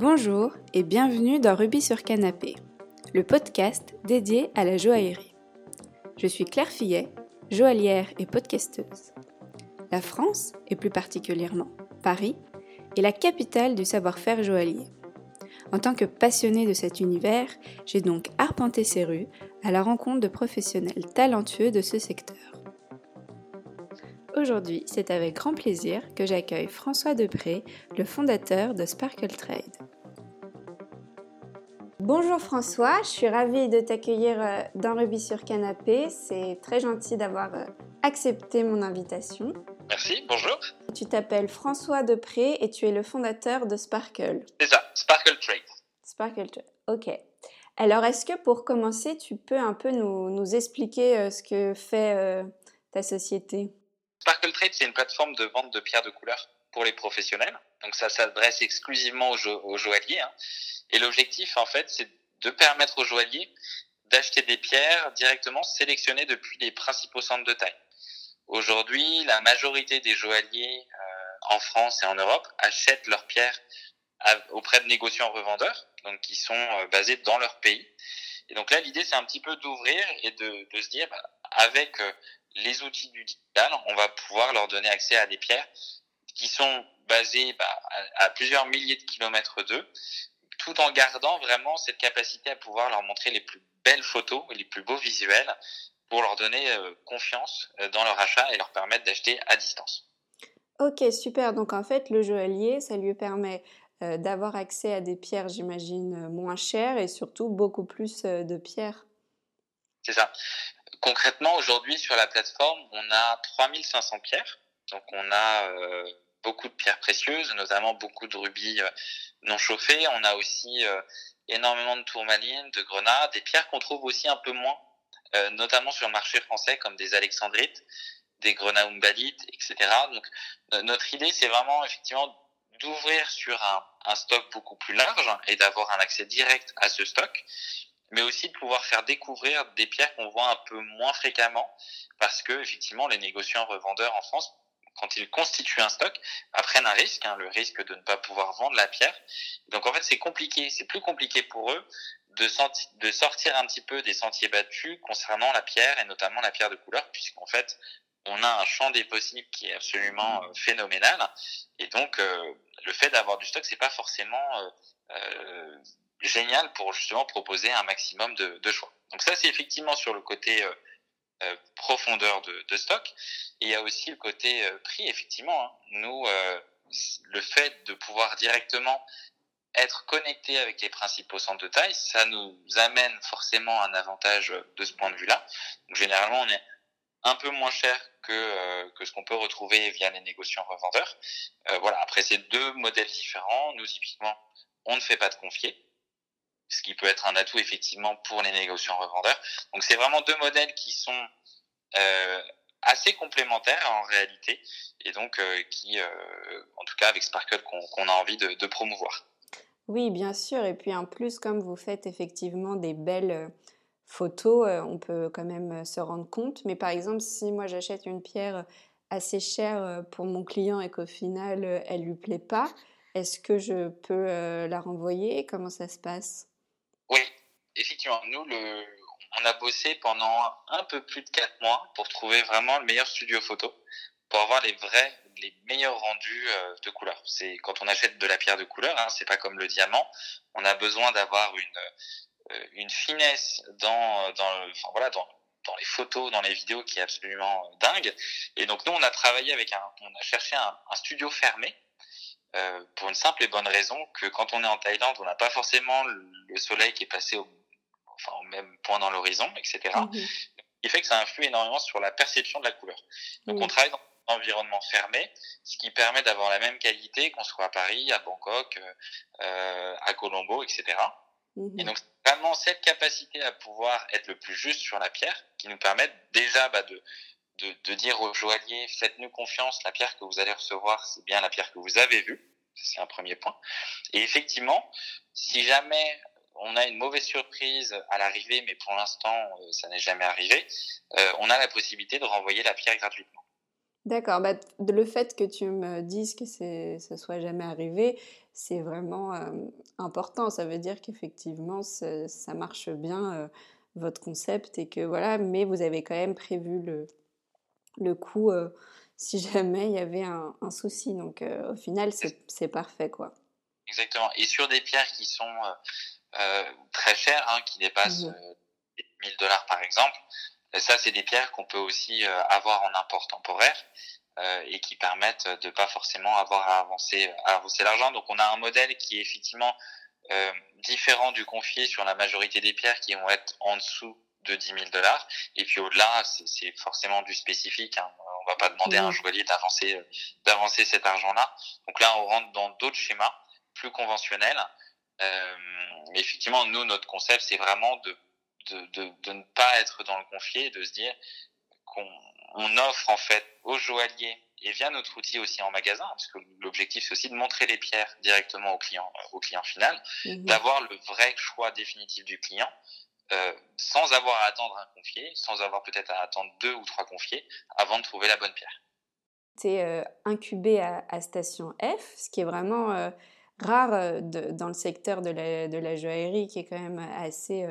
Bonjour et bienvenue dans Rubis sur Canapé, le podcast dédié à la joaillerie. Je suis Claire Fillet, joaillière et podcasteuse. La France, et plus particulièrement Paris, est la capitale du savoir-faire joaillier. En tant que passionnée de cet univers, j'ai donc arpenté ces rues à la rencontre de professionnels talentueux de ce secteur. Aujourd'hui, c'est avec grand plaisir que j'accueille François Depré, le fondateur de Sparkle Trade. Bonjour François, je suis ravie de t'accueillir euh, dans Rubis sur Canapé. C'est très gentil d'avoir euh, accepté mon invitation. Merci, bonjour. Tu t'appelles François Depré et tu es le fondateur de Sparkle. C'est ça, Sparkle Trade. Sparkle Trade, ok. Alors, est-ce que pour commencer, tu peux un peu nous, expliquer euh, ce que fait ta société? Sparkle Trade, c'est une plateforme de vente de pierres de couleur pour les professionnels. Donc ça s'adresse exclusivement aux, joailliers. Hein. Et l'objectif, en fait, c'est de permettre aux joailliers d'acheter des pierres directement sélectionnées depuis les principaux centres de taille. Aujourd'hui, la majorité des joailliers euh, en France et en Europe achètent leurs pierres auprès de négociants revendeurs, donc qui sont euh, basés dans leur pays. Et donc là, l'idée, c'est un petit peu d'ouvrir et de, de, se dire, bah, avec euh, les outils du digital, on va pouvoir leur donner accès à des pierres qui sont basées bah, à, plusieurs milliers de kilomètres d'eux, tout en gardant vraiment cette capacité à pouvoir leur montrer les plus belles photos et les plus beaux visuels pour leur donner euh, confiance euh, dans leur achat et leur permettre d'acheter à distance. Ok, super. Donc en fait, le joaillier, ça lui permet euh, d'avoir accès à des pierres, j'imagine, moins chères et surtout beaucoup plus de pierres. C'est ça. Concrètement, aujourd'hui, sur la plateforme, on a 3500 pierres. Donc, on a euh, beaucoup de pierres précieuses, notamment beaucoup de rubis euh, non chauffés. On a aussi euh, énormément de tourmalines, de grenades, des pierres qu'on trouve aussi un peu moins, notamment sur le marché français, comme des alexandrites, des grenaumbalites, etc. Donc, notre idée, c'est vraiment effectivement d'ouvrir sur un, un stock beaucoup plus large et d'avoir un accès direct à ce stock mais aussi de pouvoir faire découvrir des pierres qu'on voit un peu moins fréquemment, parce que effectivement les négociants revendeurs en France, quand ils constituent un stock, prennent un risque, hein, le risque de ne pas pouvoir vendre la pierre. Donc en fait c'est compliqué, c'est plus compliqué pour eux de, sortir un petit peu des sentiers battus concernant la pierre et notamment la pierre de couleur, puisqu'en fait on a un champ des possibles qui est absolument euh, phénoménal, et donc euh, le fait d'avoir du stock c'est pas forcément euh, euh génial pour justement proposer un maximum de, de choix. Donc ça, c'est effectivement sur le côté euh, profondeur de, de, stock. Il y a aussi le côté euh, prix, effectivement. Hein. Nous, euh, le fait de pouvoir directement être connecté avec les principaux centres de taille, ça nous amène forcément un avantage de ce point de vue-là. Généralement, on est un peu moins cher que, euh, que ce qu'on peut retrouver via les négociants revendeurs. Euh, voilà. Après, c'est deux modèles différents. Nous, typiquement, on ne fait pas de confier ce qui peut être un atout effectivement pour les négociants revendeurs. Donc c'est vraiment deux modèles qui sont euh, assez complémentaires en réalité et donc euh, qui, euh, en tout cas avec Sparkle, qu'on a envie de, de, promouvoir. Oui, bien sûr. Et puis en plus, comme vous faites effectivement des belles photos, on peut quand même se rendre compte. Mais par exemple, si moi j'achète une pierre assez chère pour mon client et qu'au final elle lui plaît pas, est-ce que je peux la renvoyer? Comment ça se passe? Effectivement. Nous, le, on a bossé pendant un peu plus de quatre mois pour trouver vraiment le meilleur studio photo, pour avoir les vrais, les meilleurs rendus euh, de couleur. C'est quand on achète de la pierre de couleur, hein, c'est pas comme le diamant. On a besoin d'avoir une euh, une finesse dans dans enfin voilà dans dans les photos, dans les vidéos qui est absolument dingue. Et donc nous, on a travaillé avec un, on a cherché un, un studio fermé euh, pour une simple et bonne raison que quand on est en Thaïlande, on n'a pas forcément le soleil qui est passé au, enfin, au même point dans l'horizon, etc. Mmh. Il fait que ça influe énormément sur la perception de la couleur. Donc on travaille dans un environnement fermé, ce qui permet d'avoir la même qualité qu'on soit à Paris, à Bangkok, euh, à Colombo, etc. Mmh. Et donc vraiment cette capacité à pouvoir être le plus juste sur la pierre qui nous permet déjà bah, de de, de dire aux joailliers, faites-nous confiance, la pierre que vous allez recevoir, c'est bien la pierre que vous avez vue. C'est un premier point. Et effectivement, si jamais on a une mauvaise surprise à l'arrivée, mais pour l'instant, euh, ça n'est jamais arrivé, euh, on a la possibilité de renvoyer la pierre gratuitement. D'accord. Bah, le fait que tu me dises que ce soit jamais arrivé, c'est vraiment important. Ça veut dire qu'effectivement, ça marche bien votre concept et que voilà, mais vous avez quand même prévu le, le coup si jamais il y avait un, souci. Donc au final, c'est parfait quoi. Exactement. Et sur des pierres qui sont très chères, hein, qui dépassent 1000 mmh dollars par exemple, ça c'est des pierres qu'on peut aussi avoir en import temporaire. Euh, et qui permettent de pas forcément avoir à avancer, à avancer l'argent. Donc on a un modèle qui est effectivement euh, différent du confié sur la majorité des pierres qui vont être en dessous de 10 000 dollars. Et puis au-delà, c'est forcément du spécifique. Hein. On va pas demander à un joaillier d'avancer euh, d'avancer cet argent-là. Donc là, on rentre dans d'autres schémas plus conventionnels. Euh, mais effectivement, nous, notre concept, c'est vraiment de, de, de, de, ne pas être dans le confié, de se dire qu'on on offre en fait aux joailliers et via notre outil aussi en magasin, parce que l'objectif c'est aussi de montrer les pierres directement au client, au client final, mhm. d'avoir le vrai choix définitif du client, euh, sans avoir à attendre un confié, sans avoir peut-être à attendre deux ou trois confiés avant de trouver la bonne pierre. C'est euh, incubé à, Station F, ce qui est vraiment euh, rare dans le secteur de la, joaillerie, qui est quand même assez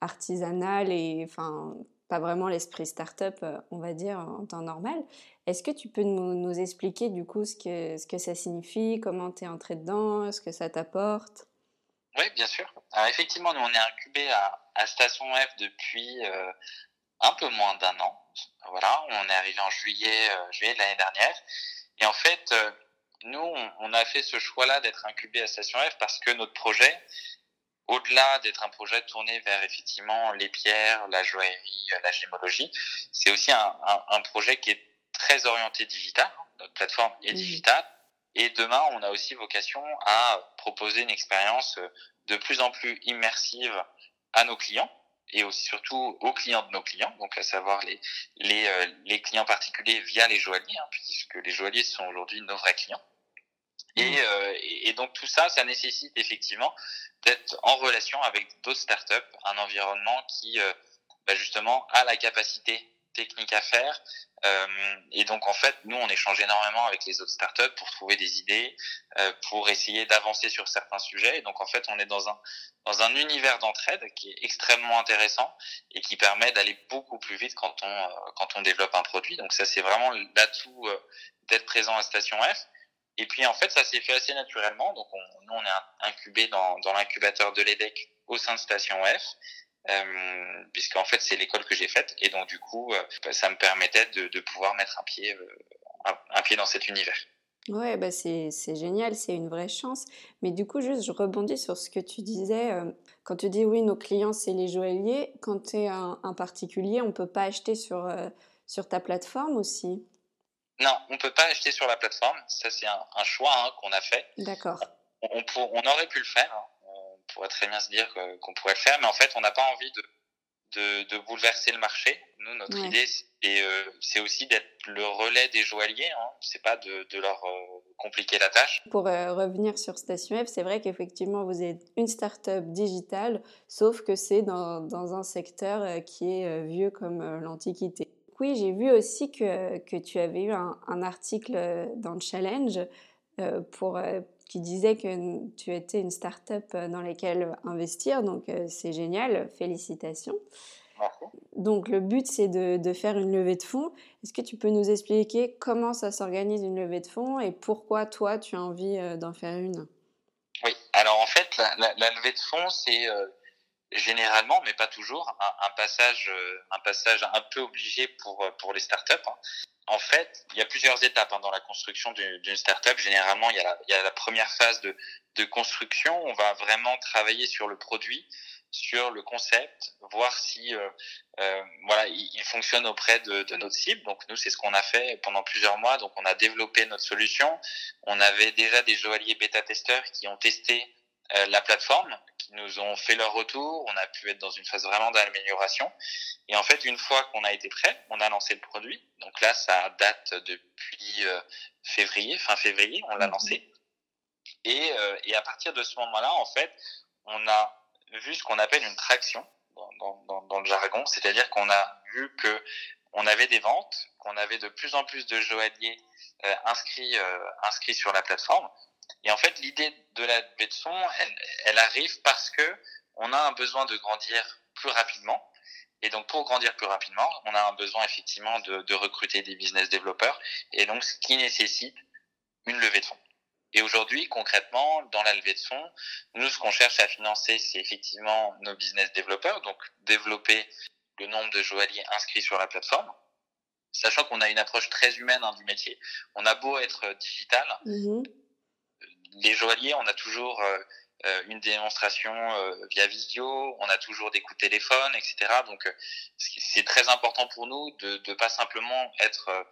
artisanal et enfin pas vraiment l'esprit start-up, euh, on va dire, en temps normal. Est-ce que tu peux nous, expliquer du coup ce que, ça signifie, comment tu es entré dedans, ce que ça t'apporte? Oui, bien sûr. Effectivement, nous on est incubé à, Station F depuis euh, un peu moins d'un an. Voilà, on est arrivé en juillet, euh, juillet de l'année dernière. Et en fait, nous, on, on a fait ce choix-là d'être incubé à Station F parce que notre projet, au-delà d'être un projet tourné vers effectivement les pierres, la joaillerie, la gémologie, c'est aussi un, un, un, projet qui est très orienté digital. Notre plateforme est digitale. Et demain, on a aussi vocation à proposer une expérience de plus en plus immersive à nos clients et aussi surtout aux clients de nos clients, donc à savoir les les, euh, les clients particuliers via les joailliers, hein, puisque les joailliers sont aujourd'hui nos vrais clients. Mmh. Euh, et, et, donc tout ça, ça nécessite effectivement d'être en relation avec d'autres startups, un environnement qui euh, bah justement a la capacité technique à faire. Euh, et donc en fait, nous on échange énormément avec les autres startups pour trouver des idées, euh, pour essayer d'avancer sur certains sujets. Et donc en fait, on est dans un dans un univers d'entraide qui est extrêmement intéressant et qui permet d'aller beaucoup plus vite quand on quand on développe un produit. Donc ça c'est vraiment l'atout d'être présent à Station F. Et puis en fait, ça s'est fait assez naturellement. Donc on, nous, on est incubé dans, l'incubateur de l'EDEC au sein de Station F. Euh, puisqu'en fait c'est l'école que j'ai faite et donc du coup euh, bah, ça me permettait de, pouvoir mettre un pied euh, un, pied dans cet univers. Ouais, bah c'est, génial, c'est une vraie chance. Mais du coup, juste, je rebondis sur ce que tu disais. Euh, quand tu dis oui, nos clients, c'est les joailliers, quand tu es un, un, particulier, on peut pas acheter sur, sur ta plateforme aussi? Non, on peut pas acheter sur la plateforme. Ça, c'est un, un, choix hein, qu'on a fait. D'accord. On, on, aurait pu le faire. Hein. On pourrait très bien se dire qu'on pourrait le faire, mais en fait, on n'a pas envie de, de, de, bouleverser le marché. Nous, notre idée, euh, c'est aussi d'être le relais des joailliers. Hein. C'est pas de, de leur euh, compliquer la tâche. Pour euh, revenir sur Station F, c'est vrai qu'effectivement, vous êtes une start-up digitale, sauf que c'est dans, dans un secteur qui est vieux comme l'Antiquité oui, j'ai vu aussi que, que, tu avais eu un, un article euh, dans le challenge euh, pour, euh, qui disait que tu étais une start-up dans laquelle investir. Donc, c'est génial. Félicitations. Donc, le but, c'est de, de, faire une levée de fonds. Est-ce que tu peux nous expliquer comment ça s'organise une levée de fonds et pourquoi toi, tu as envie d'en faire une? Oui, alors en fait, la, la, la levée de fonds, c'est généralement, mais pas toujours, un, un, passage, euh, un passage un peu obligé pour euh, pour les startups. Hein. En fait, il y a plusieurs étapes hein, dans la construction d'une startup. Généralement, il y, a la, il y a la première phase de, de construction. On va vraiment travailler sur le produit, sur le concept, voir si euh, euh, voilà il, il, fonctionne auprès de, de, notre cible. Donc nous, c'est ce qu'on a fait pendant plusieurs mois. Donc on a développé notre solution. On avait déjà des joailliers bêta-testeurs qui ont testé la plateforme, qui nous ont fait leur retour. On a pu être dans une phase vraiment d'amélioration. Et en fait, une fois qu'on a été prêt, on a lancé le produit. Donc là, ça date depuis euh, février, fin février, on l'a mhm. lancé. Et, euh, et à partir de ce moment-là, en fait, on a vu ce qu'on appelle une traction dans, dans, dans le jargon, c'est-à-dire qu'on a vu que on avait des ventes, qu'on avait de plus en plus de joailliers inscrits inscrits sur la plateforme Et en fait, l'idée de la levée de fonds, elle, elle arrive parce que on a un besoin de grandir plus rapidement. Et donc, pour grandir plus rapidement, on a un besoin effectivement de, de recruter des business développeurs. Et donc, ce qui nécessite une levée de fonds. Et aujourd'hui, concrètement, dans la levée de fonds, nous, ce qu'on cherche à financer, c'est effectivement nos business développeurs, donc développer le nombre de joailliers inscrits sur la plateforme, sachant qu'on a une approche très humaine hein, du métier. On a beau être digital, mmh. Les joailliers, on a toujours euh, euh, une démonstration euh, via visio, on a toujours des coups de téléphone, etc. Donc, c'est très important pour nous de ne pas simplement être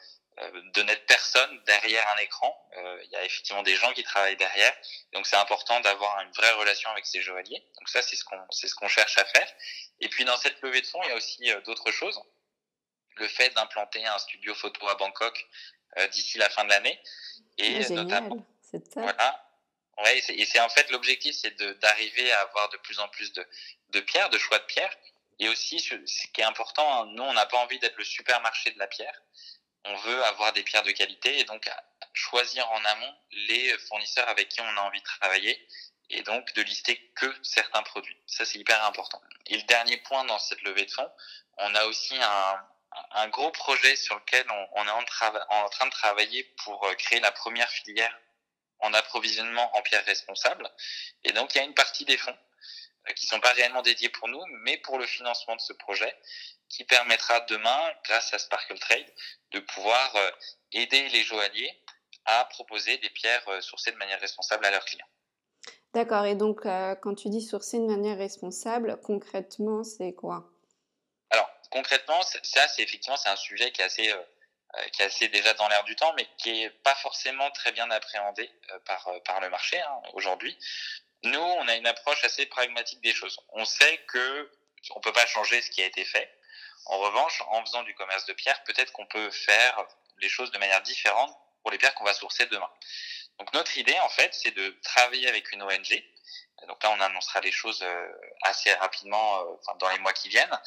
de n'être personne derrière un écran. Il y a effectivement des gens qui travaillent derrière, donc c'est important d'avoir une vraie relation avec ces joailliers. Donc ça, c'est ce qu'on c'est ce qu'on cherche à faire. Et puis dans cette levée de fonds, il y a aussi d'autres choses le fait d'implanter un studio photo à Bangkok euh, d'ici la fin de l'année. Et ah, notamment, voilà. Ouais, et c'est en fait l'objectif, c'est d'arriver à avoir de plus en plus de, de pierres, de choix de pierres. Et aussi, ce, qui est important, hein, nous, on n'a pas envie d'être le supermarché de la pierre. On veut avoir des pierres de qualité et donc choisir en amont les fournisseurs avec qui on a envie de travailler et donc de lister que certains produits. Ça, c'est hyper important. Et le dernier point dans cette levée de fonds, on a aussi un, un gros projet sur lequel on, est en, en, train de travailler pour euh, créer la première filière en approvisionnement en pierres responsables. Et donc, il y a une partie des fonds euh, qui sont pas réellement dédiés pour nous, mais pour le financement de ce projet, qui permettra demain, grâce à Sparkle Trade, de pouvoir euh, aider les joailliers à proposer des pierres sourcées de manière responsable à leurs clients. D'accord. Et donc, quand tu dis sourcer de manière responsable, concrètement, c'est quoi? Concrètement, ça, c'est effectivement, c'est un sujet qui est assez, euh, euh, qui est assez déjà dans l'air du temps, mais qui est pas forcément très bien appréhendé euh, par, par le marché hein, aujourd'hui. Nous, on a une approche assez pragmatique des choses. On sait que on peut pas changer ce qui a été fait. En revanche, en faisant du commerce de pierre, peut-être qu'on peut faire les choses de manière différente pour les pierres qu'on va sourcer demain. Donc notre idée, en fait, c'est de travailler avec une ONG. Donc là, on annoncera les choses assez rapidement, enfin, dans les mois qui viennent,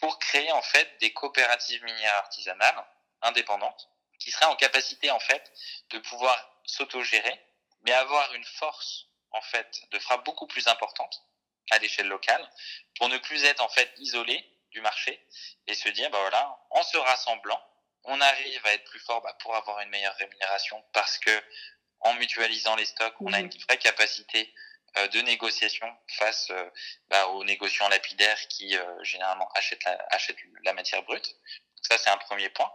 pour créer en fait des coopératives minières artisanales indépendantes qui seraient en capacité en fait de pouvoir s'autogérer, mais avoir une force en fait de frappe beaucoup plus importante à l'échelle locale pour ne plus être en fait isolé du marché et se dire bah voilà en se rassemblant on arrive à être plus fort bah, pour avoir une meilleure rémunération parce que en mutualisant les stocks on a une vraie capacité euh, de négociation face euh, bah, aux négociants lapidaires qui euh, généralement achètent la, achètent la matière brute. Ça, c'est un premier point.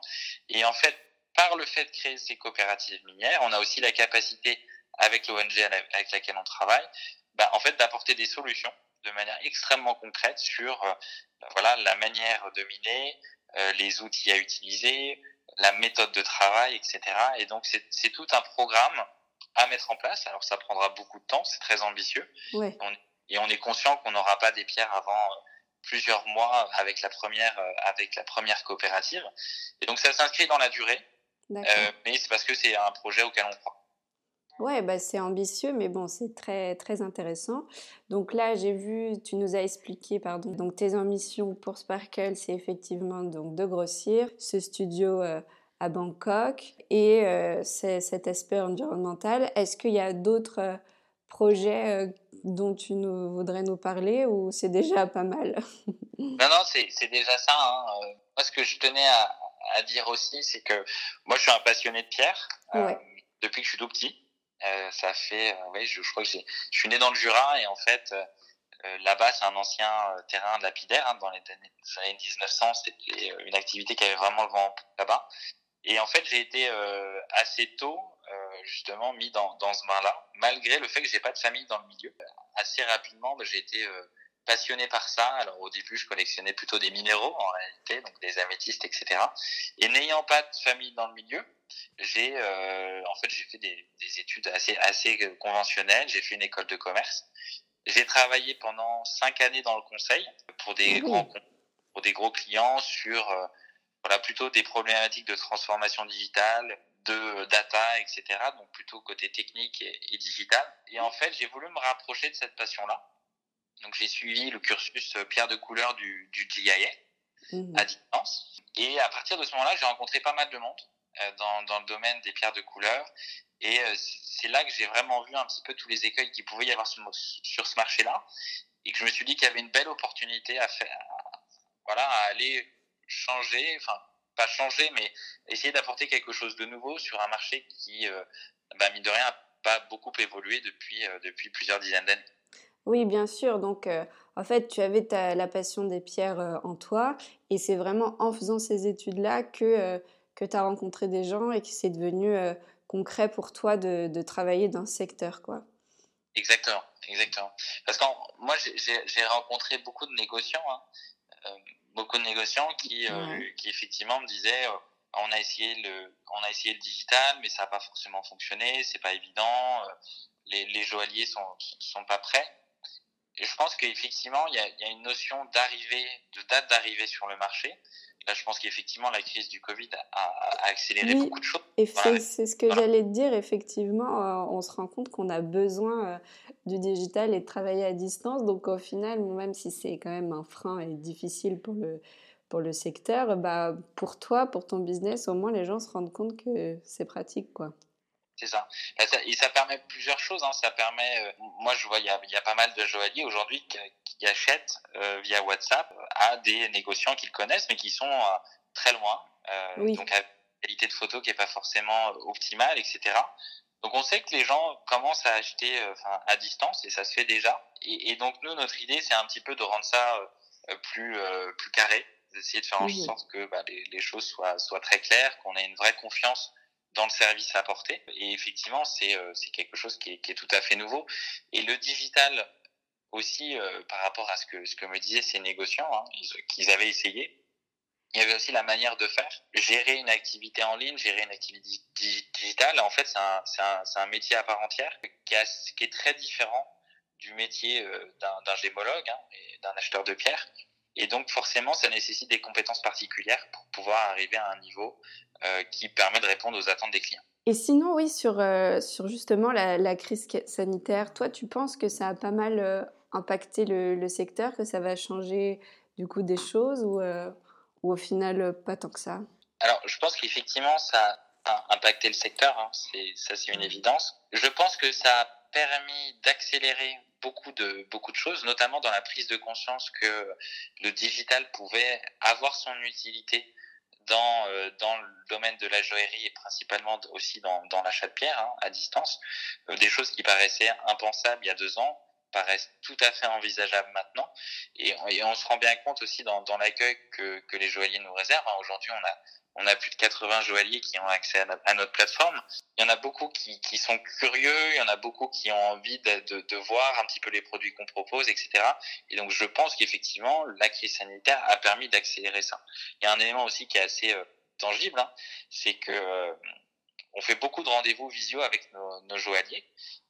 Et en fait, par le fait de créer ces coopératives minières, on a aussi la capacité, avec l'ONG avec laquelle on travaille, bah, en fait, d'apporter des solutions de manière extrêmement concrète sur bah, voilà la manière de miner, les outils à utiliser, la méthode de travail, etc. Et donc, c'est tout un programme à mettre en place. Alors ça prendra beaucoup de temps, c'est très ambitieux. et on est conscient qu'on n'aura pas des pierres avant euh, plusieurs mois avec la première euh, avec la première coopérative. Et donc ça s'inscrit dans la durée, euh, mais c'est parce que c'est un projet auquel on croit. Ouais, bah c'est ambitieux, mais bon, c'est très très intéressant. Donc là, j'ai vu, tu nous as expliqué, pardon. Donc tes ambitions pour Sparkle, c'est effectivement donc de grossir ce studio à Bangkok et euh, cet aspect environnemental. Est-ce qu'il y a d'autres euh, projets euh, dont tu nous, voudrais nous parler ou c'est déjà pas mal? Non, non, c'est déjà ça. Hein. Moi, ce que je tenais à, à dire aussi, c'est que moi, je suis un passionné de pierre depuis que je suis tout petit. ça fait, oui, je, je, crois que je suis né dans le Jura et en fait, là-bas, c'est un ancien terrain lapidaire. Hein, dans les années 1900, c'était une activité qui avait vraiment le vent là-bas. Et en fait, j'ai été euh, assez tôt euh, justement mis dans, dans ce bain-là, malgré le fait que j'ai pas de famille dans le milieu. Assez rapidement, bah, j'ai été euh, passionné par ça. Alors au début, je collectionnais plutôt des minéraux en réalité, donc des améthystes, etc. Et n'ayant pas de famille dans le milieu, j'ai euh, en fait j'ai fait des, des, études assez assez conventionnelles. J'ai fait une école de commerce. J'ai travaillé pendant cinq années dans le conseil pour des grands pour des gros clients sur voilà, plutôt des problématiques de transformation digitale, de data, etc. Donc plutôt côté technique et, digital. Et en fait, j'ai voulu me rapprocher de cette passion-là. Donc j'ai suivi le cursus euh, pierre de couleur du, du GIA mmh. à distance. Et à partir de ce moment-là, j'ai rencontré pas mal de monde euh, dans, dans le domaine des pierres de couleur. Et c'est là que j'ai vraiment vu un petit peu tous les écueils qu'il pouvait y avoir sur, sur ce marché-là et que je me suis dit qu'il y avait une belle opportunité à faire, voilà, à aller changer, enfin pas changer, mais essayer d'apporter quelque chose de nouveau sur un marché qui, euh, bah, mine de rien, n'a pas beaucoup évolué depuis, euh, depuis plusieurs dizaines d'années. Oui, bien sûr. Donc, euh, en fait, tu avais ta, la passion des pierres en toi, et c'est vraiment en faisant ces études-là que, que tu as rencontré des gens et que c'est devenu concret pour toi de, de travailler dans ce secteur, quoi. Exactement, exactement. Parce que moi, j'ai rencontré beaucoup de négociants, hein, euh, beaucoup de négociants qui, euh, qui effectivement me disaient euh, on a essayé le on a essayé le digital mais ça n'a pas forcément fonctionné c'est pas évident les, les joailliers sont sont pas prêts et je pense qu'effectivement il y a, y a une notion d'arrivée de date d'arrivée sur le marché Là, je pense qu'effectivement, la crise du Covid a, accéléré beaucoup de choses. Et c'est ce que j'allais te dire, effectivement, on se rend compte qu'on a besoin du digital et de travailler à distance. Donc au final, même si c'est quand même un frein et difficile pour le, pour le secteur, bah, pour toi, pour ton business, au moins les gens se rendent compte que c'est pratique. quoi. C'est ça. Et ça permet plusieurs choses. Hein. Ça permet, euh, moi je vois, il y a, y a, pas mal de joailliers aujourd'hui qui, achètent euh, via WhatsApp à des négociants qu'ils connaissent, mais qui sont euh, très loin. Oui. Donc, à qualité de photo qui est pas forcément optimale, etc. Donc on sait que les gens commencent à acheter euh, à distance et ça se fait déjà. Et, et donc nous, notre idée, c'est un petit peu de rendre ça euh, plus, euh, plus carré, d'essayer de faire en sorte que bah, les, les, choses soient, soient très claires, qu'on ait une vraie confiance dans le service à apporter. Et effectivement, c'est c'est quelque chose qui est, qui est tout à fait nouveau. Et le digital aussi, par rapport à ce que, ce que me disaient ces négociants, hein, qu'ils avaient essayé, il y avait aussi la manière de faire. Gérer une activité en ligne, gérer une activité digitale, en fait, c'est un, un, un, métier à part entière qui, est très différent du métier euh, d'un gémologue hein, et d'un acheteur de pierres. Et donc, forcément, ça nécessite des compétences particulières pour pouvoir arriver à un niveau euh, qui permet de répondre aux attentes des clients. Et sinon, oui, sur, euh, sur justement la, la, crise sanitaire, toi, tu penses que ça a pas mal euh, impacté le, le, secteur, que ça va changer du coup des choses ou ou au final pas tant que ça? Alors, je pense qu'effectivement, ça a impacté le secteur, hein. ça c'est une évidence. Je pense que ça a permis d'accélérer beaucoup de beaucoup de choses, notamment dans la prise de conscience que le digital pouvait avoir son utilité dans euh, dans le domaine de la joaillerie et principalement aussi dans dans l'achat de pierres hein, à distance, euh, des choses qui paraissaient impensables il y a deux ans paraissent tout à fait envisageables maintenant. Et, on se rend bien compte aussi dans, l'accueil que, les joailliers nous réservent. Hein, aujourd'hui, on a, plus de 80 joailliers qui ont accès à, notre plateforme. Il y en a beaucoup qui, sont curieux, il y en a beaucoup qui ont envie de voir un petit peu les produits qu'on propose, etc. Et donc, je pense qu'effectivement, la crise sanitaire a permis d'accélérer ça. Il y a un élément aussi qui est assez euh, tangible, hein, c'est que euh, on fait beaucoup de rendez-vous visio avec nos, nos joailliers.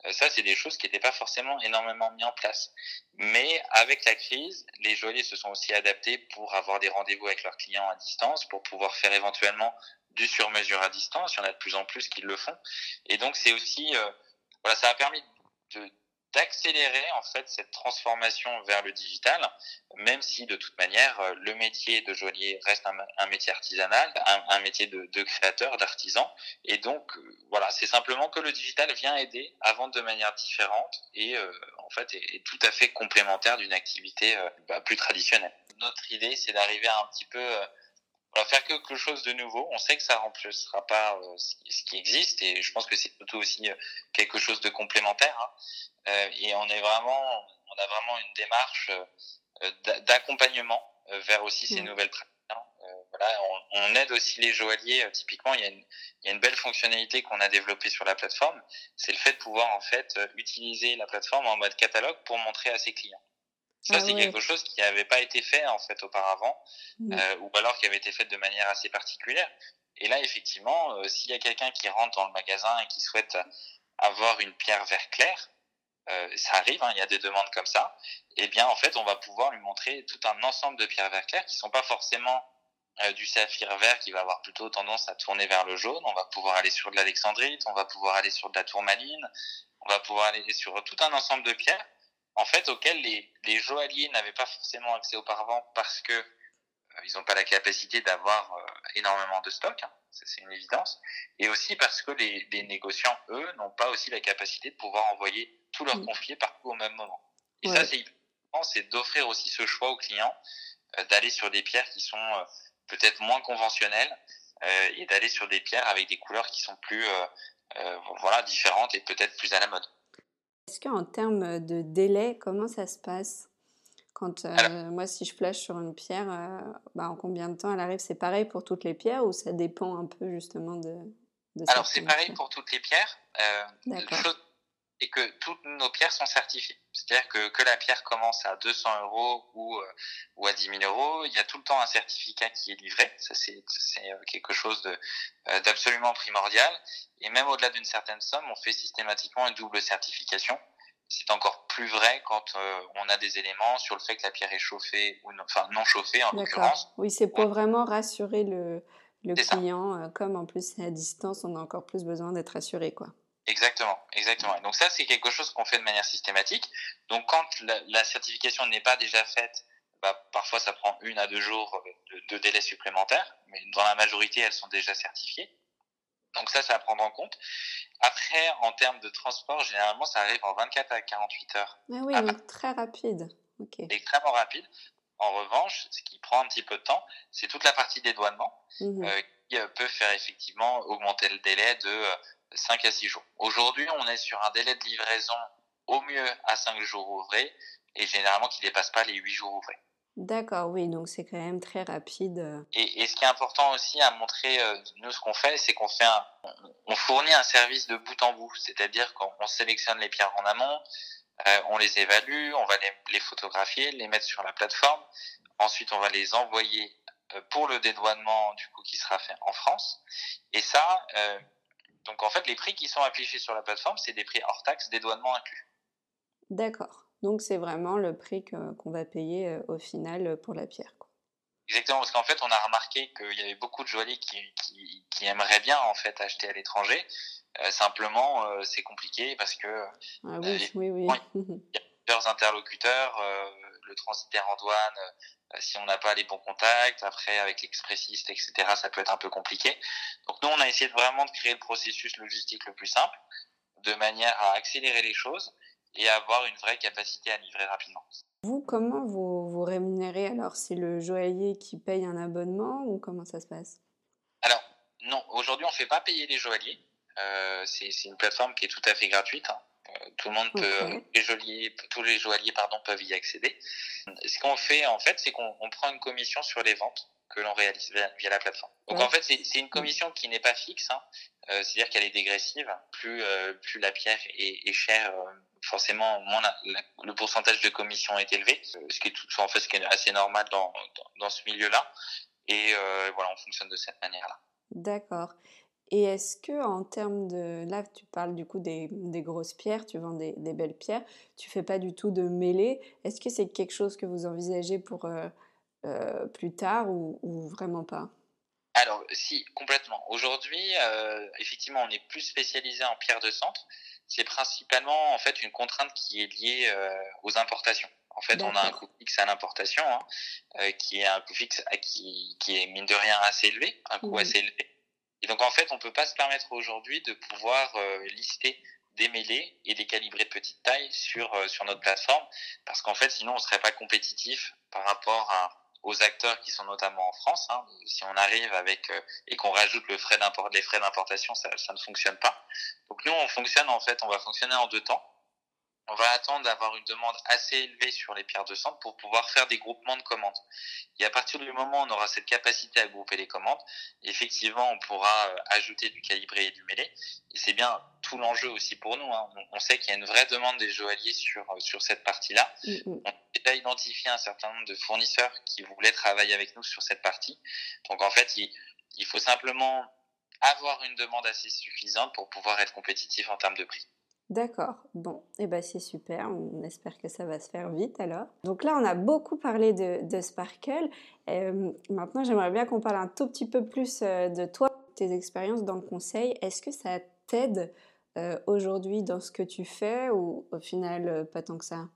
Euh, ça, c'est des choses qui n'étaient pas forcément énormément mis en place. Mais avec la crise, les joailliers se sont aussi adaptés pour avoir des rendez-vous avec leurs clients à distance, pour pouvoir faire éventuellement du sur-mesure à distance. Il y en a de plus en plus qui le font. Et donc, c'est aussi, euh, voilà, ça a permis de, d'accélérer en fait cette transformation vers le digital, même si de toute manière euh, le métier de joaillier reste un, métier artisanal, un, métier de, créateur, d'artisan, et donc euh, voilà, c'est simplement que le digital vient aider à vendre de manière différente et euh, en fait est, tout à fait complémentaire d'une activité bah, plus traditionnelle. Notre idée, c'est d'arriver à un petit peu on va faire quelque chose de nouveau. On sait que ça remplacera pas euh, ce qui existe et je pense que c'est plutôt aussi euh, quelque chose de complémentaire. Hein. Euh, et on est vraiment, on a vraiment une démarche d'accompagnement vers aussi ces mmh. nouvelles pratiques. Hein. Voilà, on, on, aide aussi les joailliers. typiquement, il y, a une, il y a une belle fonctionnalité qu'on a développée sur la plateforme. C'est le fait de pouvoir en fait utiliser la plateforme en mode catalogue pour montrer à ses clients. Ça, ah c'est quelque chose qui n'avait pas été fait en fait auparavant, mmh. euh, ou alors qui avait été fait de manière assez particulière. Et là, effectivement, euh, s'il y a quelqu'un qui rentre dans le magasin et qui souhaite avoir une pierre vert clair, euh, ça arrive, hein, il y a des demandes comme ça. Eh bien, en fait, on va pouvoir lui montrer tout un ensemble de pierres vert clair qui sont pas forcément euh, du saphir vert qui va avoir plutôt tendance à tourner vers le jaune. On va pouvoir aller sur de l'alexandrite, on va pouvoir aller sur de la tourmaline, on va pouvoir aller sur tout un ensemble de pierres en fait, auquel les, les joailliers n'avaient pas forcément accès auparavant parce que ils n'ont pas la capacité d'avoir énormément de stock, hein, c'est une évidence, et aussi parce que les, les négociants, eux, n'ont pas aussi la capacité de pouvoir envoyer tous leurs confiés partout au même moment. Et ça, c'est c'est d'offrir aussi ce choix aux clients d'aller sur des pierres qui sont peut-être moins conventionnelles et d'aller sur des pierres avec des couleurs qui sont plus voilà différentes et peut-être plus à la mode. Est-ce qu'en termes de délai, comment ça se passe? Quand euh, moi, si je flash sur une pierre, euh, bah, en combien de temps elle arrive? C'est pareil pour toutes les pierres ou ça dépend un peu justement de. de Alors c'est pareil pour toutes les pierres. Euh, D'accord. Et que toutes nos pierres sont certifiées. C'est-à-dire que que la pierre commence à 200 euros ou euh, ou à 10 000 euros, il y a tout le temps un certificat qui est livré. Ça c'est c'est quelque chose de d'absolument primordial. Et même au-delà d'une certaine somme, on fait systématiquement une double certification c'est encore plus vrai quand euh, on a des éléments sur le fait que la pierre est chauffée ou non, enfin non chauffée en l'occurrence. Oui, c'est pour vraiment rassurer le, le client. Euh, comme en plus c'est à distance, on a encore plus besoin d'être rassuré, quoi. Exactement, exactement. Donc ça, c'est quelque chose qu'on fait de manière systématique. Donc quand la, certification n'est pas déjà faite, bah, parfois ça prend une à deux jours de, de délai supplémentaire, mais dans la majorité, elles sont déjà certifiées. Donc ça, c'est à prendre en compte. Après, en termes de transport, généralement, ça arrive en 24 à 48 heures. Mais oui, donc très rapide. Extrêmement rapide. En revanche, ce qui prend un petit peu de temps, c'est toute la partie dédouanement mmh euh, peut faire effectivement augmenter le délai de 5 euh, à 6 jours. Aujourd'hui, on est sur un délai de livraison au mieux à 5 jours ouvrés et généralement qui ne dépasse pas les 8 jours ouvrés. D'accord, oui, donc c'est quand même très rapide. Euh. Et, et, ce qui est important aussi à montrer, euh, nous, ce qu'on fait, c'est qu'on fait un, on fournit un service de bout en bout, c'est-à-dire qu'on sélectionne les pierres en amont, euh, on les évalue, on va les, les, photographier, les mettre sur la plateforme, ensuite on va les envoyer pour le dédouanement du coup qui sera fait en France. Et ça, donc en fait, les prix qui sont affichés sur la plateforme, c'est des prix hors taxe, dédouanement inclus. D'accord. Donc c'est vraiment le prix qu'on va payer euh, au final euh, pour la pierre. Quoi. Exactement, parce qu'en fait on a remarqué qu'il y avait beaucoup de joailliers qui, qui, qui, aimeraient bien en fait acheter à l'étranger. Euh, simplement euh, c'est compliqué parce que ah oui, oui, oui. il y a plusieurs interlocuteurs, le transitaire en douane, si on n'a pas les bons contacts, après avec l'expressiste, etc. ça peut être un peu compliqué. Donc nous on a essayé vraiment de créer le processus logistique le plus simple, de manière à accélérer les choses et avoir une vraie capacité à livrer rapidement. Vous, comment vous, vous rémunérez alors C'est le joaillier qui paye un abonnement ou comment ça se passe? Alors, non, aujourd'hui on ne fait pas payer les joailliers. Euh, c'est une plateforme qui est tout à fait gratuite. Hein. Euh, tout le monde peut, les joailliers, tous les joailliers pardon, peuvent y accéder. Ce qu'on fait en fait, c'est qu'on prend une commission sur les ventes que l'on réalise via, la plateforme. Donc en fait, c'est une commission qui n'est pas fixe, hein. euh, c'est-à-dire qu'elle est dégressive. Plus euh, plus la pierre est, est chère, euh, forcément moins le pourcentage de commission est élevé, ce qui est tout, en fait ce qui est assez normal dans dans, dans ce milieu-là. Et voilà, on fonctionne de cette manière-là. D'accord. Et est-ce que en termes de là tu parles du coup des, des grosses pierres, tu vends des, des, belles pierres, tu fais pas du tout de mêlée. Est-ce que c'est quelque chose que vous envisagez pour euh, plus tard ou, ou, vraiment pas? Alors, si, complètement. Aujourd'hui, euh, effectivement, on est plus spécialisé en pierre de centre. C'est principalement en fait une contrainte qui est liée euh, aux importations. En fait, on a un coût fixe à l'importation, hein, euh, qui est un coût fixe à, qui, qui est mine de rien assez élevé, un coût assez élevé. Et donc en fait, on peut pas se permettre aujourd'hui de pouvoir euh, lister des mêlées et des calibrés de petite taille sur sur notre plateforme, parce qu'en fait, sinon on serait pas compétitif par rapport à aux acteurs qui sont notamment en France. Hein. Si on arrive avec euh, et qu'on rajoute le frais d'import, les frais d'importation, ça, ça ne fonctionne pas. Donc nous, on fonctionne en fait, on va fonctionner en deux temps on va attendre d'avoir une demande assez élevée sur les pierres de centre pour pouvoir faire des groupements de commandes. Et à partir du moment où on aura cette capacité à grouper les commandes, effectivement, on pourra euh, ajouter du calibré et du mêlé. Et c'est bien tout l'enjeu aussi pour nous. Hein. On sait qu'il y a une vraie demande des joailliers sur, euh, sur cette partie-là. Mm, mm. On a déjà identifié un certain nombre de fournisseurs qui voulaient travailler avec nous sur cette partie. Donc en fait, il, il faut simplement avoir une demande assez suffisante pour pouvoir être compétitif en termes de prix. D'accord, bon, et eh ben c'est super, on espère que ça va se faire vite alors. Donc là, on a beaucoup parlé de, Sparkle. Euh, maintenant, j'aimerais bien qu'on parle un tout petit peu plus euh, de toi, tes expériences dans le conseil. Est-ce que ça t'aide euh, aujourd'hui dans ce que tu fais ou au final pas tant que ça?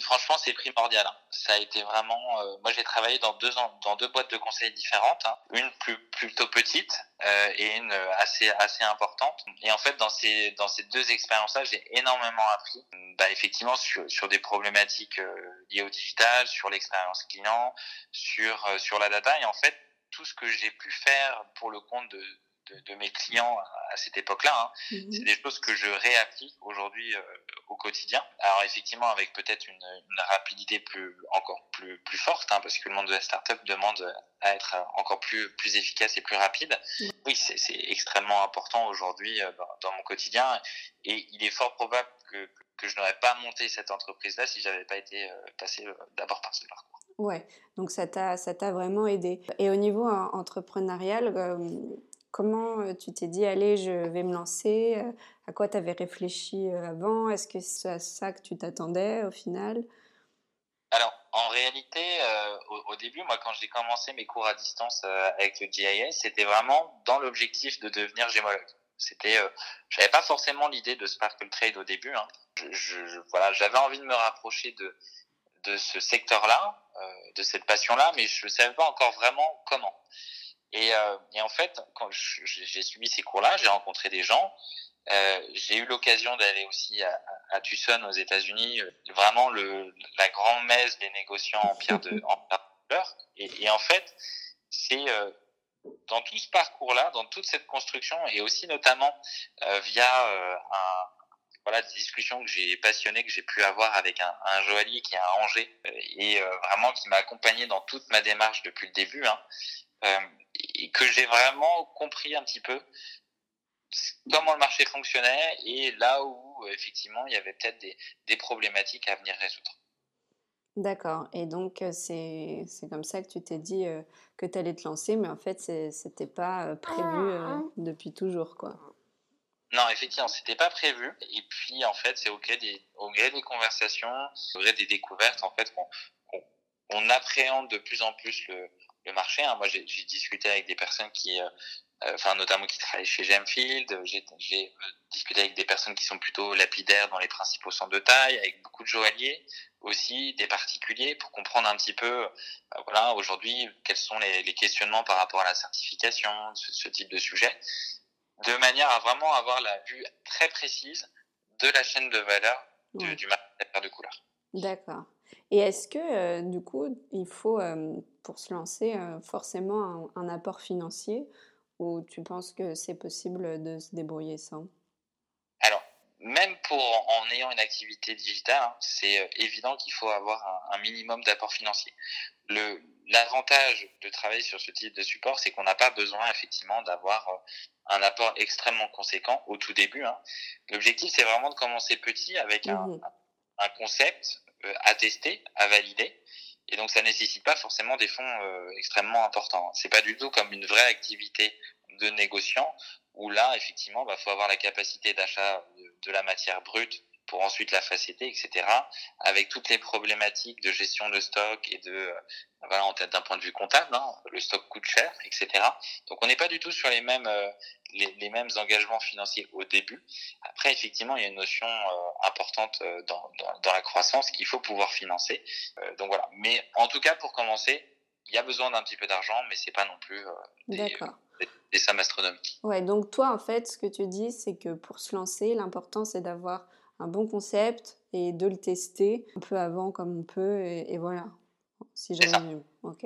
Franchement, c'est primordial. Hein. Ça a été vraiment. Euh, moi, j'ai travaillé dans deux ans, dans deux boîtes de conseil différentes, hein. une plus plutôt petite euh, et une assez assez importante. Et en fait, dans ces dans ces deux expériences-là, j'ai énormément appris. Bah, effectivement, sur sur des problématiques euh, liées au digital, sur l'expérience client, sur sur la data. Et en fait, tout ce que j'ai pu faire pour le compte de de, mes clients à cette époque-là. Hein. Mhm. C'est des choses que je réapplique aujourd'hui euh, au quotidien. Alors effectivement, avec peut-être une, une, rapidité plus encore plus plus forte, hein, parce que le monde de la startup demande à être encore plus plus efficace et plus rapide. Oui, c'est extrêmement important aujourd'hui euh, dans, dans, mon quotidien, et il est fort probable que, que je n'aurais pas monté cette entreprise-là si j'avais pas été euh, passé d'abord par ce parcours. Ouais, donc ça t'a ça t'a vraiment aidé. Et au niveau entrepreneurial, Comment euh, tu t'es dit, allez, je vais me lancer euh, À quoi tu avais réfléchi euh, avant? Est-ce que c'est à ça que tu t'attendais au final? Alors, en réalité, au, début, moi, quand j'ai commencé mes cours à distance avec le GIS, c'était vraiment dans l'objectif de devenir gémologue. C'était, j'avais pas forcément l'idée de Sparkle Trade au début. Hein. Je, voilà, j'avais envie de me rapprocher de de ce secteur-là, de cette passion-là, mais je ne savais pas encore vraiment comment. Et, euh, et en fait, quand j'ai suivi ces cours-là, j'ai rencontré des gens. Euh, j'ai eu l'occasion d'aller aussi à, à, Tucson aux États-Unis, euh, vraiment le, la grande messe des négociants en pierre de, en de et, et, en fait, c'est euh, dans tout ce parcours-là, dans toute cette construction, et aussi notamment euh, via euh, un, voilà des discussions que j'ai passionnées que j'ai pu avoir avec un, un joaillier qui est à Angers et vraiment qui m'a accompagné dans toute ma démarche depuis le début. Hein, euh, et que j'ai vraiment compris un petit peu comment le marché fonctionnait et là où effectivement il y avait peut-être des, des problématiques à venir résoudre. D'accord. Et donc, euh, c'est comme ça que tu t'es dit euh, que tu allais te lancer, mais en fait, c'était pas prévu depuis toujours, quoi. Non, effectivement, c'était pas prévu. Et puis, en fait, c'est au gré des, au gré des conversations, au gré des découvertes, en fait, qu'on on appréhende de plus en plus le, le marché. Hein. Moi, j'ai discuté avec des personnes qui, euh, euh, enfin notamment qui travaillent chez Gemfield. J'ai euh, discuté avec des personnes qui sont plutôt lapidaires dans les principaux centres de taille, avec beaucoup de joailliers aussi, des particuliers, pour comprendre un petit peu, voilà, aujourd'hui, quels sont les, les, questionnements par rapport à la certification, ce, ce, type de sujet, de manière à vraiment avoir la vue très précise de la chaîne de valeur du, du marché de couleurs. D'accord. Et est-ce que, du coup, il faut pour se lancer euh, forcément un, apport financier ou tu penses que c'est possible de se débrouiller sans? Alors, même pour en ayant une activité digitale, hein, c'est euh, évident qu'il faut avoir un, minimum d'apport financier. Le l'avantage de travailler sur ce type de support, c'est qu'on n'a pas besoin effectivement d'avoir euh, un apport extrêmement conséquent au tout début. Hein. L'objectif, c'est vraiment de commencer petit avec un, mmh un concept à tester, à valider, et donc ça nécessite pas forcément des fonds euh, extrêmement importants. C'est pas du tout comme une vraie activité de négociant où là effectivement bah faut avoir la capacité d'achat de, la matière brute pour ensuite la facetter, etc. Avec toutes les problématiques de gestion de stock et de euh, voilà en tête d'un point de vue comptable, hein, le stock coûte cher, etc. Donc on n'est pas du tout sur les mêmes euh, les, les, mêmes engagements financiers au début. Après effectivement il y a une notion euh, importante dans, dans, dans, la croissance qu'il faut pouvoir financer. donc voilà. Mais en tout cas pour commencer, il y a besoin d'un petit peu d'argent, mais c'est pas non plus des, des, des sommes astronomiques. Ouais, donc toi en fait ce que tu dis c'est que pour se lancer, l'important c'est d'avoir un bon concept et de le tester un peu avant comme on peut et, voilà. Si j'ai Ok.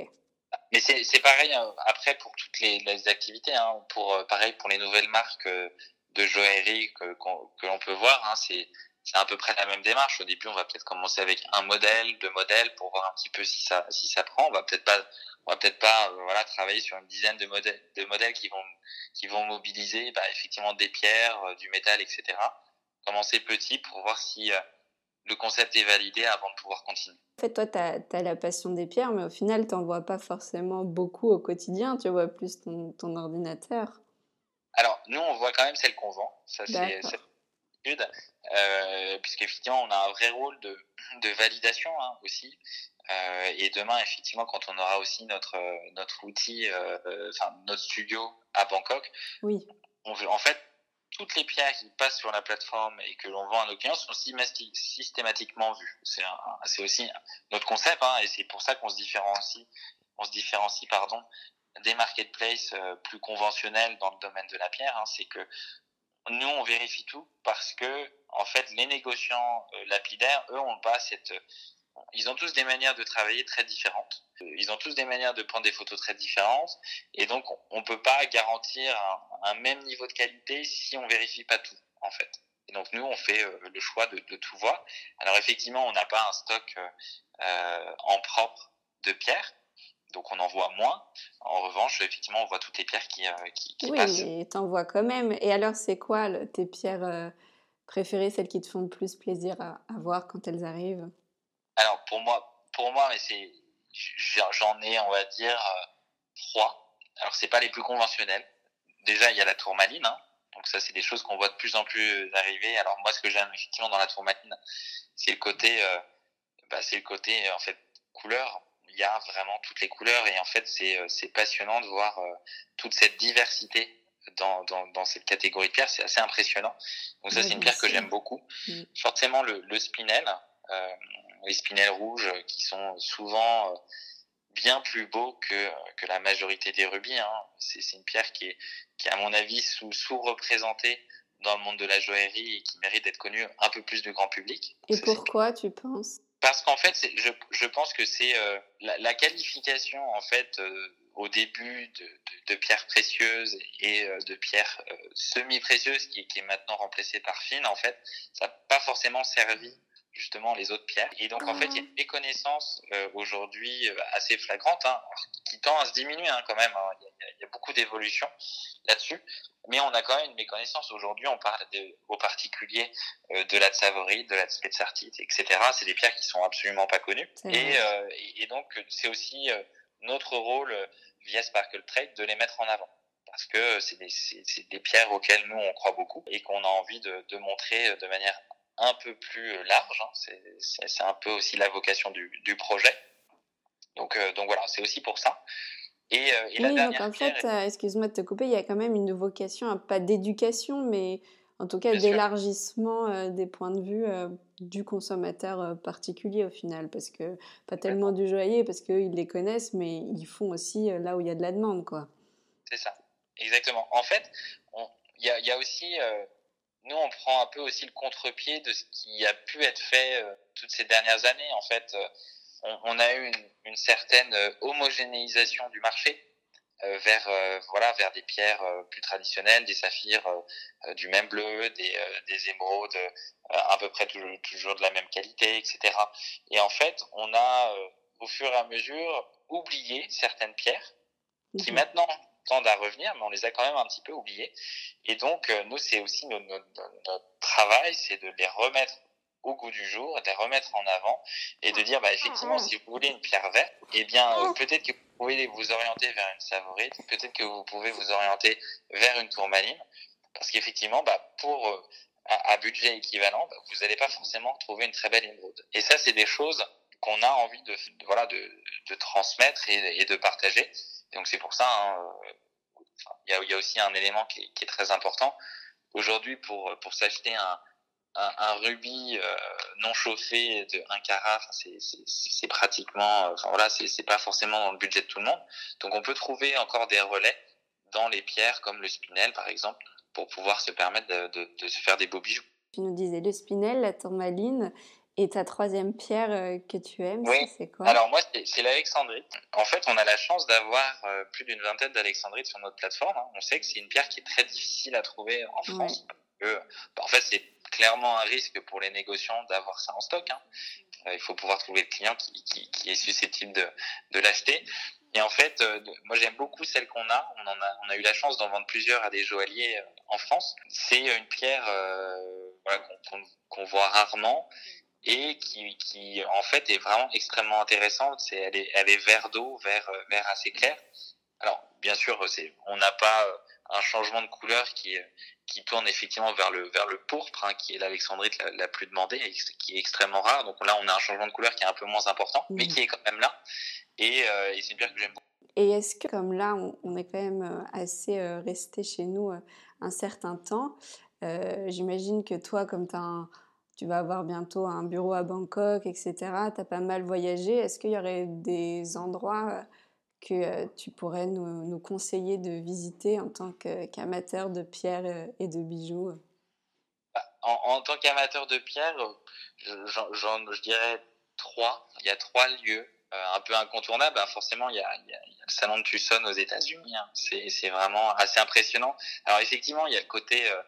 Mais c'est pareil euh, après pour toutes les, les activités, hein, pour euh, pareil pour les nouvelles marques euh, de joaillerie que, que l'on peut voir, hein, c'est c'est à peu près la même démarche. Au début, on va peut-être commencer avec un modèle, deux modèles pour voir un petit peu si ça si ça prend. On va peut-être pas on va peut-être pas voilà travailler sur une dizaine de modèles de modèles qui vont qui vont mobiliser bah, effectivement des pierres, du métal, etc commencer petit pour voir si euh, le concept est validé avant de pouvoir continuer. En fait, toi, tu as, la passion des pierres, mais au final, tu n'en vois pas forcément beaucoup au quotidien. Tu vois plus ton, ton ordinateur. Alors, nous, on voit quand même celle qu'on vend. Ça, c'est euh, puisqu'effectivement, on a un vrai rôle de, de validation hein, aussi. Euh, et demain, effectivement, quand on aura aussi notre, notre outil, euh, enfin, notre studio à Bangkok, oui. on veut, en fait, toutes les pierres qui passent sur la plateforme et que l'on vend à nos clients sont systématiquement vues. C'est, aussi notre concept, hein, et c'est pour ça qu'on se différencie, on se différencie, pardon, des marketplaces euh, plus conventionnels dans le domaine de la pierre. Hein, c'est que nous, on vérifie tout parce que, en fait, les négociants euh, lapidaires, eux, ont pas cette ils ont tous des manières de travailler très différentes. Ils ont tous des manières de prendre des photos très différentes. Et donc, on ne peut pas garantir un, même niveau de qualité si on vérifie pas tout, en fait. Et donc, nous, on fait euh, le choix de, tout voir. Alors, effectivement, on n'a pas un stock euh, euh, en propre de pierres. Donc, on en voit moins. En revanche, effectivement, on voit toutes les pierres qui, qui, qui oui, passent. Oui, mais t'en vois quand même. Et alors, c'est quoi tes pierres préférées, celles qui te font le plus plaisir à voir quand elles arrivent? Alors pour moi, pour moi, mais c'est, j'en ai, on va dire euh, trois. Alors c'est pas les plus conventionnels. Déjà, il y a la tourmaline. Hein. Donc ça, c'est des choses qu'on voit de plus en plus arriver. Alors moi, ce que j'aime effectivement dans la tourmaline, c'est le côté, euh, bah, c'est le côté en fait couleur. Il y a vraiment toutes les couleurs et en fait, c'est euh, c'est passionnant de voir toute cette diversité dans, dans, dans, cette catégorie de pierres, c'est assez impressionnant. Donc ça, c'est une pierre que j'aime beaucoup. Mm. Forcément, le, le spinel, euh, les spinels rouges euh, qui sont souvent euh, bien plus beaux que, que la majorité des rubis. Hein. C'est une pierre qui est, qui à mon avis, sous-représentée dans le monde de la joaillerie et qui mérite d'être connue un peu plus du grand public. Et pourquoi tu penses? Parce qu'en fait, je, je pense que c'est euh, la, la, qualification en fait au début de, de, de, pierres précieuses et de pierres semi-précieuses qui, qui, est maintenant remplacée par fines. En fait, ça n'a pas forcément servi justement les autres pierres. Et donc en fait, il y a une méconnaissance euh, aujourd'hui euh, assez flagrante, hein, qui tend à se diminuer hein, quand même. Hein. Il, y a, beaucoup d'évolution là-dessus, mais on a quand même une méconnaissance aujourd'hui. On parle de, au particulier euh, de la Tsavorite, de la Spetsartite, etc. C'est des pierres qui sont absolument pas connues. Et, et, donc c'est aussi notre rôle via Sparkle Trade de les mettre en avant parce que c'est des, des, pierres auxquelles nous on croit beaucoup et qu'on a envie de, de montrer de manière un peu plus euh, large. Hein. C'est un peu aussi la vocation du, du projet. Donc, euh, donc voilà, c'est aussi pour ça. Et, euh, et oui, donc en fait, excuse-moi de te couper, il y a quand même une vocation, hein, pas d'éducation, mais en tout cas d'élargissement des points de vue du consommateur particulier au final, parce que pas tellement du joaillier, parce qu'ils les connaissent, mais ils font aussi là où il y a de la demande, quoi. C'est ça, exactement. En fait, il y a, aussi nous, on prend un peu aussi le contre-pied de ce qui a pu être fait euh, toutes ces dernières années. En fait, euh, on, on, a eu une, une, certaine euh, homogénéisation du marché vers voilà vers des pierres plus traditionnelles, des saphirs du même bleu, des, des émeraudes à peu près toujours, toujours, de la même qualité, etc. Et en fait, on a au fur et à mesure oublié certaines pierres qui mhm. maintenant tendent à revenir, mais on les a quand même un petit peu oubliés. Et donc, euh, nous, c'est aussi notre, notre, travail, c'est de les remettre au goût du jour, de les remettre en avant et de dire, bah, effectivement, si vous voulez une pierre verte, eh bien, euh, peut-être que vous pouvez vous orienter vers une savorite, peut-être que vous pouvez vous orienter vers une tourmaline, parce qu'effectivement, bah, pour euh, à, budget équivalent, bah, vous n'allez pas forcément trouver une très belle émeraude. Et ça, c'est des choses qu'on a envie de, voilà de, de transmettre et, et, de partager. Donc c'est pour ça, hein, il y, a, aussi un élément qui est, très important. Aujourd'hui, pour, pour s'acheter un, un, un, rubis euh, non chauffé de 1 carat, c'est pratiquement, enfin voilà, c'est pas forcément dans le budget de tout le monde. Donc on peut trouver encore des relais dans les pierres comme le spinel par exemple pour pouvoir se permettre de, de, de se faire des beaux bijoux. Tu nous disais le spinel, la tourmaline, et ta troisième pierre euh, que tu aimes, c'est quoi? Alors moi, c'est l'alexandrite. En fait, on a la chance d'avoir euh, plus d'une vingtaine d'alexandrites sur notre plateforme. Hein. On sait que c'est une pierre qui est très difficile à trouver en France. Bah, en fait, c'est clairement un risque pour les négociants d'avoir ça en stock. Hein. Euh, il faut pouvoir trouver le client qui, qui, qui est susceptible de, de l'acheter. Et en fait, moi j'aime beaucoup celle qu'on a. On en a, on a eu la chance d'en vendre plusieurs à des joailliers en France. C'est une pierre voilà, qu'on voit rarement et qui, qui en fait est vraiment extrêmement intéressante. C'est elle est elle est vert d'eau, vert euh, vert assez clair. Alors bien sûr, c'est on n'a pas euh, un changement de couleur qui qui tourne effectivement vers le vers le pourpre, hein, qui est l'alexandrite la, la, plus demandée, et qui est extrêmement rare. Donc là, on a un changement de couleur qui est un peu moins important, mais mmh. qui est quand même là. Et, euh, et c'est une pierre que j'aime beaucoup. et est-ce que, comme là, on, est quand même assez resté chez nous un certain temps, j'imagine que toi, comme tu vas avoir bientôt un bureau à Bangkok, etc., tu as pas mal voyagé. Est-ce qu'il y aurait des endroits que tu pourrais nous, conseiller de visiter en tant qu'amateur de pierres et de bijoux? Bah, en, tant qu'amateur de pierres, je, dirais trois. Il y a trois lieux euh, un peu incontournables. Bah, forcément, il y, a, le salon de Tucson aux États-Unis. Hein. C'est vraiment assez impressionnant. Alors effectivement, il y a le côté, euh,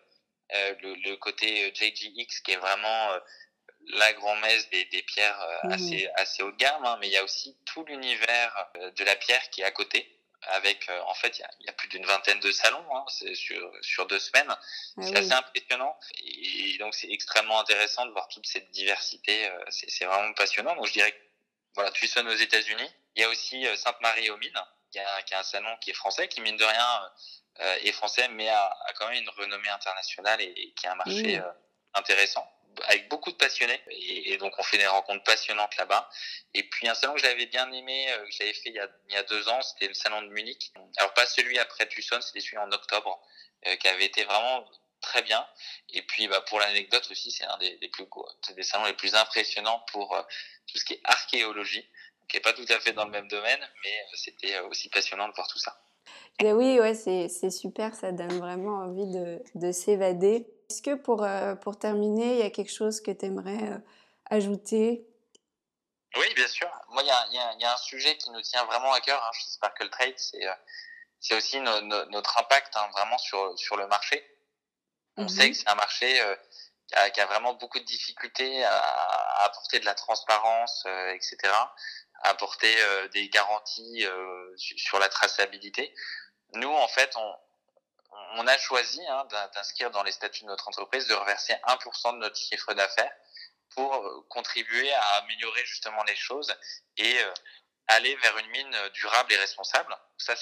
euh, le, côté JGX qui est vraiment la grand-messe des, pierres euh, mmh. assez, assez haut de gamme, hein, mais il y a aussi tout l'univers euh, de la pierre qui est à côté. Avec, euh, en fait, il y a, plus d'une vingtaine de salons hein, sur, sur deux semaines. Ah c'est assez impressionnant. Et donc, c'est extrêmement intéressant de voir toute cette diversité. c'est vraiment passionnant. Donc, je dirais, voilà, Tucson aux États-Unis. Il y a aussi Sainte-Marie aux Mines, qui a un salon qui est français, qui mine de rien est français, mais a, a, quand même une renommée internationale et, qui a un marché mmh. intéressant avec beaucoup de passionnés et, donc on fait des rencontres passionnantes là-bas. Et puis un salon que j'avais bien aimé, euh, que j'avais fait il y, a, il y a deux ans, c'était le salon de Munich. Alors pas celui après Tucson, c'était celui en octobre, euh, qui avait été vraiment très bien. Et puis bah, pour l'anecdote aussi, c'est un des, des plus des salons les plus impressionnants pour euh, tout ce qui est archéologie, qui est pas tout à fait dans le même domaine, mais c'était aussi passionnant de voir tout ça. Et oui, ouais, c'est super, ça donne vraiment envie de, de s'évader. Est-ce que pour, euh, pour terminer, il y a quelque chose que tu aimerais euh, ajouter? Oui, bien sûr. Moi, il y a, y a, un sujet qui nous tient vraiment à cœur hein, chez Sparkle Trade, c'est euh, aussi notre impact hein, vraiment sur, sur le marché. On sait mhm. que c'est un marché qui a, qui, a, vraiment beaucoup de difficultés à, à apporter de la transparence, etc., apporter des garanties sur la traçabilité. Nous, en fait, on, on a choisi hein, d'inscrire dans les statuts de notre entreprise de reverser 1% de notre chiffre d'affaires pour euh, contribuer à améliorer justement les choses et euh, aller vers une mine durable et responsable. Ça,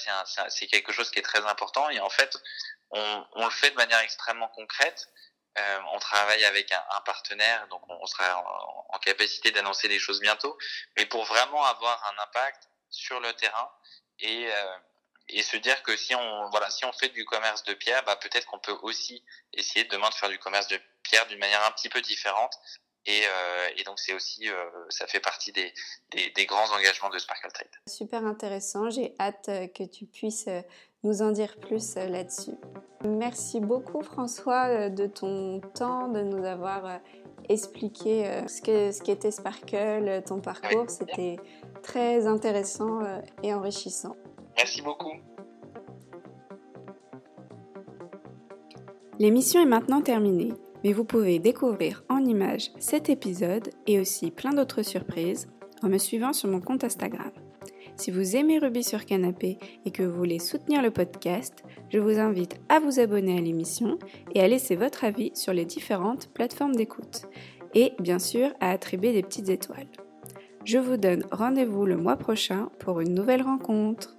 c'est quelque chose qui est très important et en fait, on, le fait de manière extrêmement concrète. Euh, on travaille avec un, partenaire, donc on, sera en, capacité d'annoncer des choses bientôt, mais pour vraiment avoir un impact sur le terrain et et se dire que si on voilà si on fait du commerce de pierre bah peut-être qu'on peut aussi essayer demain de faire du commerce de pierre d'une manière un petit peu différente et, euh, donc c'est aussi euh, ça fait partie des, des, grands engagements de Sparkle Trade. Super intéressant, j'ai hâte euh, que tu puisses nous en dire plus là-dessus. Merci beaucoup François de ton temps, de nous avoir expliqué ce que ce qu'était Sparkle, ton parcours, c'était très intéressant et enrichissant. Merci beaucoup. L'émission est maintenant terminée, mais vous pouvez découvrir en images cet épisode et aussi plein d'autres surprises en me suivant sur mon compte Instagram. Si vous aimez Ruby sur Canapé et que vous voulez soutenir le podcast, je vous invite à vous abonner à l'émission et à laisser votre avis sur les différentes plateformes d'écoute. Et bien sûr à attribuer des petites étoiles. Je vous donne rendez-vous le mois prochain pour une nouvelle rencontre.